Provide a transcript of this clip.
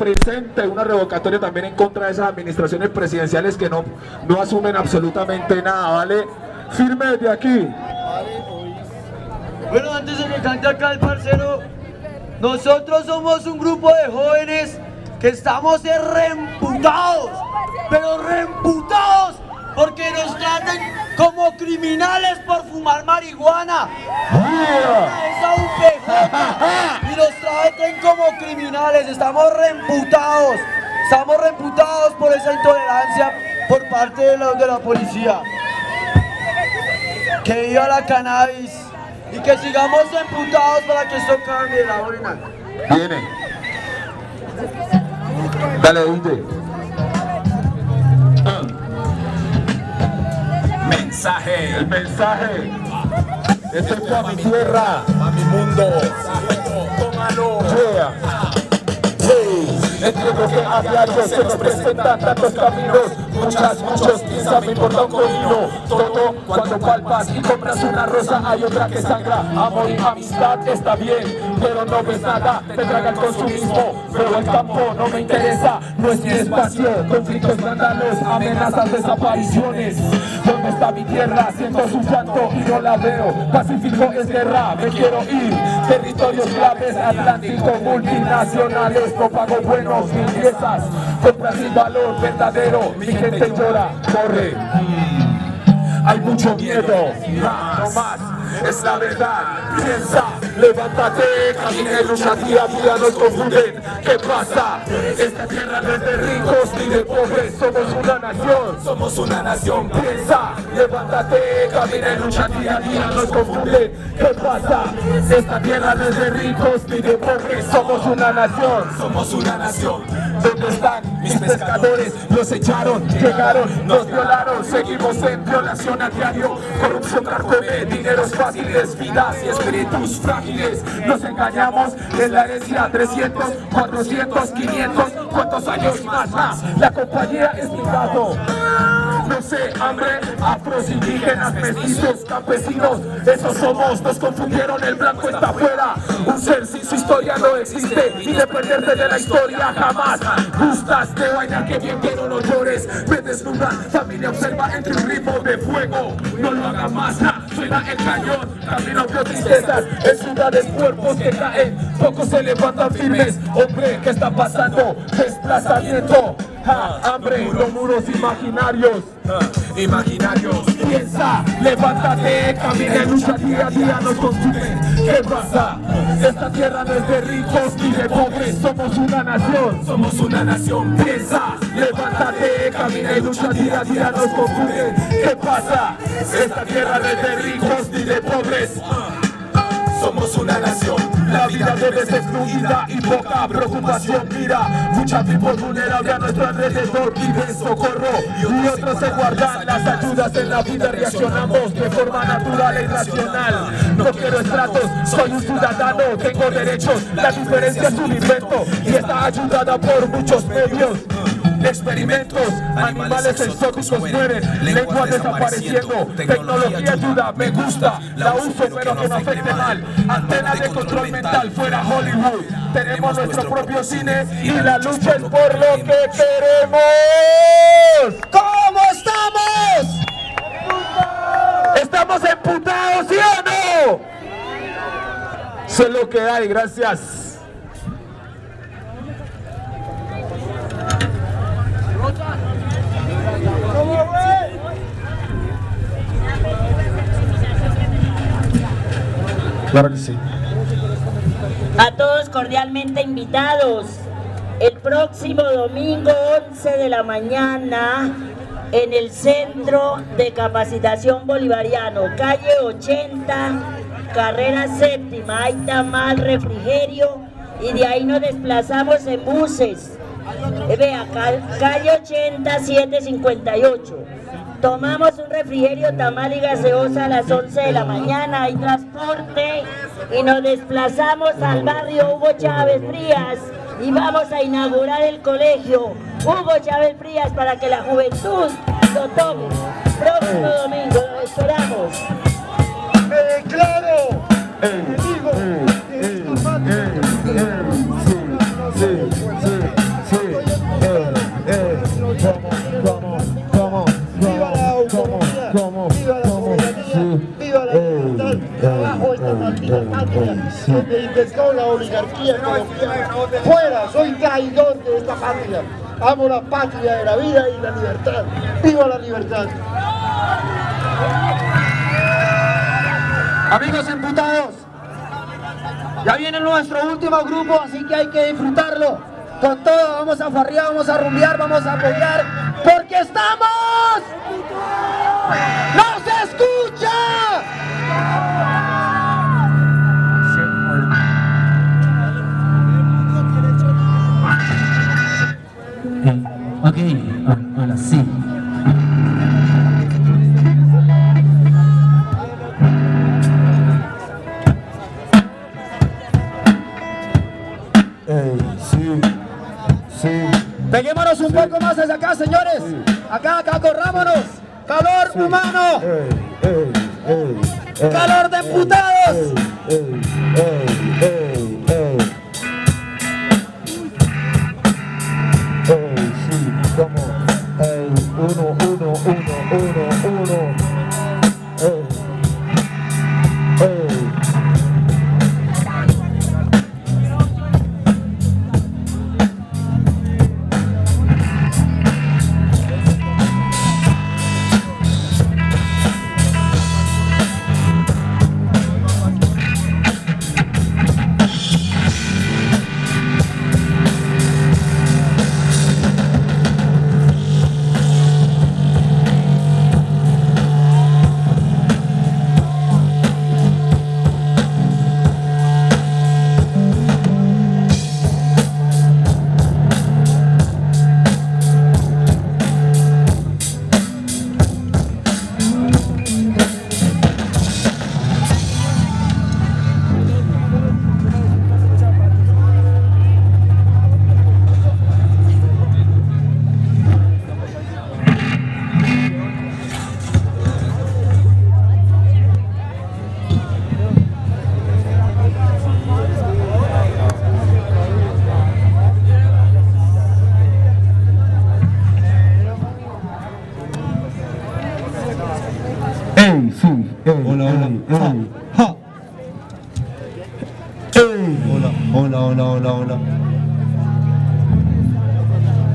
presente una revocatoria también en contra de esas administraciones presidenciales que no, no asumen absolutamente nada, ¿vale? Firme desde aquí. Bueno, antes de que cante acá el parcero, nosotros somos un grupo de jóvenes que estamos reemputados, pero reemputados porque nos tratan como criminales por fumar marihuana. Esa traten como criminales, estamos reemputados, estamos reemputados por esa intolerancia por parte de la, de la policía. Que viva la cannabis y que sigamos emputados para que esto cambie la buena. Viene. Dale, DJ. Mensaje, El mensaje. Esto es para mi tierra. a mi mundo. Yeah. Hey, entiendo que a diario se nos presentan tantos caminos. Muchas, muchos piensan me importa un Todo cuando palpas y compras una rosa Hay otra que sangra, amor y amistad está bien Pero no ves nada, te traga el consumismo Pero el campo no me interesa, no es mi espacio. Conflictos vándalos, amenazas, desapariciones ¿Dónde está mi tierra? Siento su llanto y no la veo. Pacífico es guerra, me quiero ir. Territorios claves, Atlántico, multinacionales No pago buenos ni piezas. Compras sin valor verdadero Mi gente llora, corre. Hay mucho miedo No más, es la verdad Piensa, levántate Camina y lucha día a día Nos confunden, ¿qué pasa? Esta tierra no es de ricos ni de pobres Somos una nación Somos una nación. Piensa, levántate, camina y lucha día a día, nos confunde. ¿Qué pasa? Esta tierra no es de ricos ni de pobres, somos una nación. Somos una nación. ¿Dónde están mis pescadores? Los echaron, llegaron, nos violaron, seguimos en violación a diario. Corrupción carcome, dineros fáciles, vidas y espíritus frágiles. Nos engañamos en la herencia 300, 400, 500, ¿cuántos años más? más? La compañía es mi gato. No sé, hambre, afros, indígenas, mestizos, campesinos, esos somos, nos confundieron, el blanco está afuera. Un ser sin su historia no existe, y de la historia jamás. Gustas de vaina que bien quiero no llores, me desnudan, familia observa entre un ritmo de fuego. No lo haga más, suena el cañón, camino veo tristezas, en ciudades cuerpos que caen, pocos se levantan firmes. Hombre, ¿qué está pasando? Desplazamiento. Hambre, los muros imaginarios. Imaginarios. Piensa, levántate, camina y lucha día a día nos consume. ¿Qué pasa? Esta tierra no es de ricos ni de pobres, somos una nación. Somos una nación. Piensa, levántate, camina y lucha día a día nos confunde. ¿Qué pasa? Esta tierra no es de ricos ni de pobres. Somos una nación. La vida debe ser fluida y poca preocupación. Mira, mucha people vulnerable a nuestro alrededor piden socorro y otros se guardan las ayudas en la vida. Reaccionamos de forma natural e irracional. No quiero estratos, soy un ciudadano, tengo derechos. La diferencia es un invento y está ayudada por muchos medios. Experimentos, animales exóticos mueren, lengua desapareciendo, tecnología ayuda, me gusta, la uso pero que no afecte mal, antena de control mental fuera Hollywood, tenemos nuestro propio cine y la lucha es por lo que queremos. ¿Cómo estamos? ¿Estamos emputados, sí o no? Lo que hay, gracias. Claro que sí. A todos cordialmente invitados. El próximo domingo 11 de la mañana en el Centro de Capacitación Bolivariano, calle 80, carrera séptima, hay tamal, refrigerio y de ahí nos desplazamos en buses. Eh, Vea, ca- calle 80, 758. Tomamos un refrigerio, tamal y gaseosa a las 11 de la mañana, hay transporte y nos desplazamos al barrio Hugo Chávez Frías y vamos a inaugurar el colegio Hugo Chávez Frías para que la juventud lo tome. Patria inventó la oligarquía colombiana. Fuera, soy traidor de esta patria. Amo la patria de la vida y la libertad. ¡Viva la libertad! Amigos imputados, ya viene nuestro último grupo, así que hay que disfrutarlo. Con todo, vamos a farrear, vamos a rumbear, vamos a apoyar, porque estamos... Peguémonos un poco más hacia acá, señores. Acá, acá, corrámonos. Calor humano, Ey, ey, ey, ey. calor de uno, uno, uno, uno, uno. Hola, hola. Mm, mm, mm. Ha. ha. Hola, hola, hola, hola.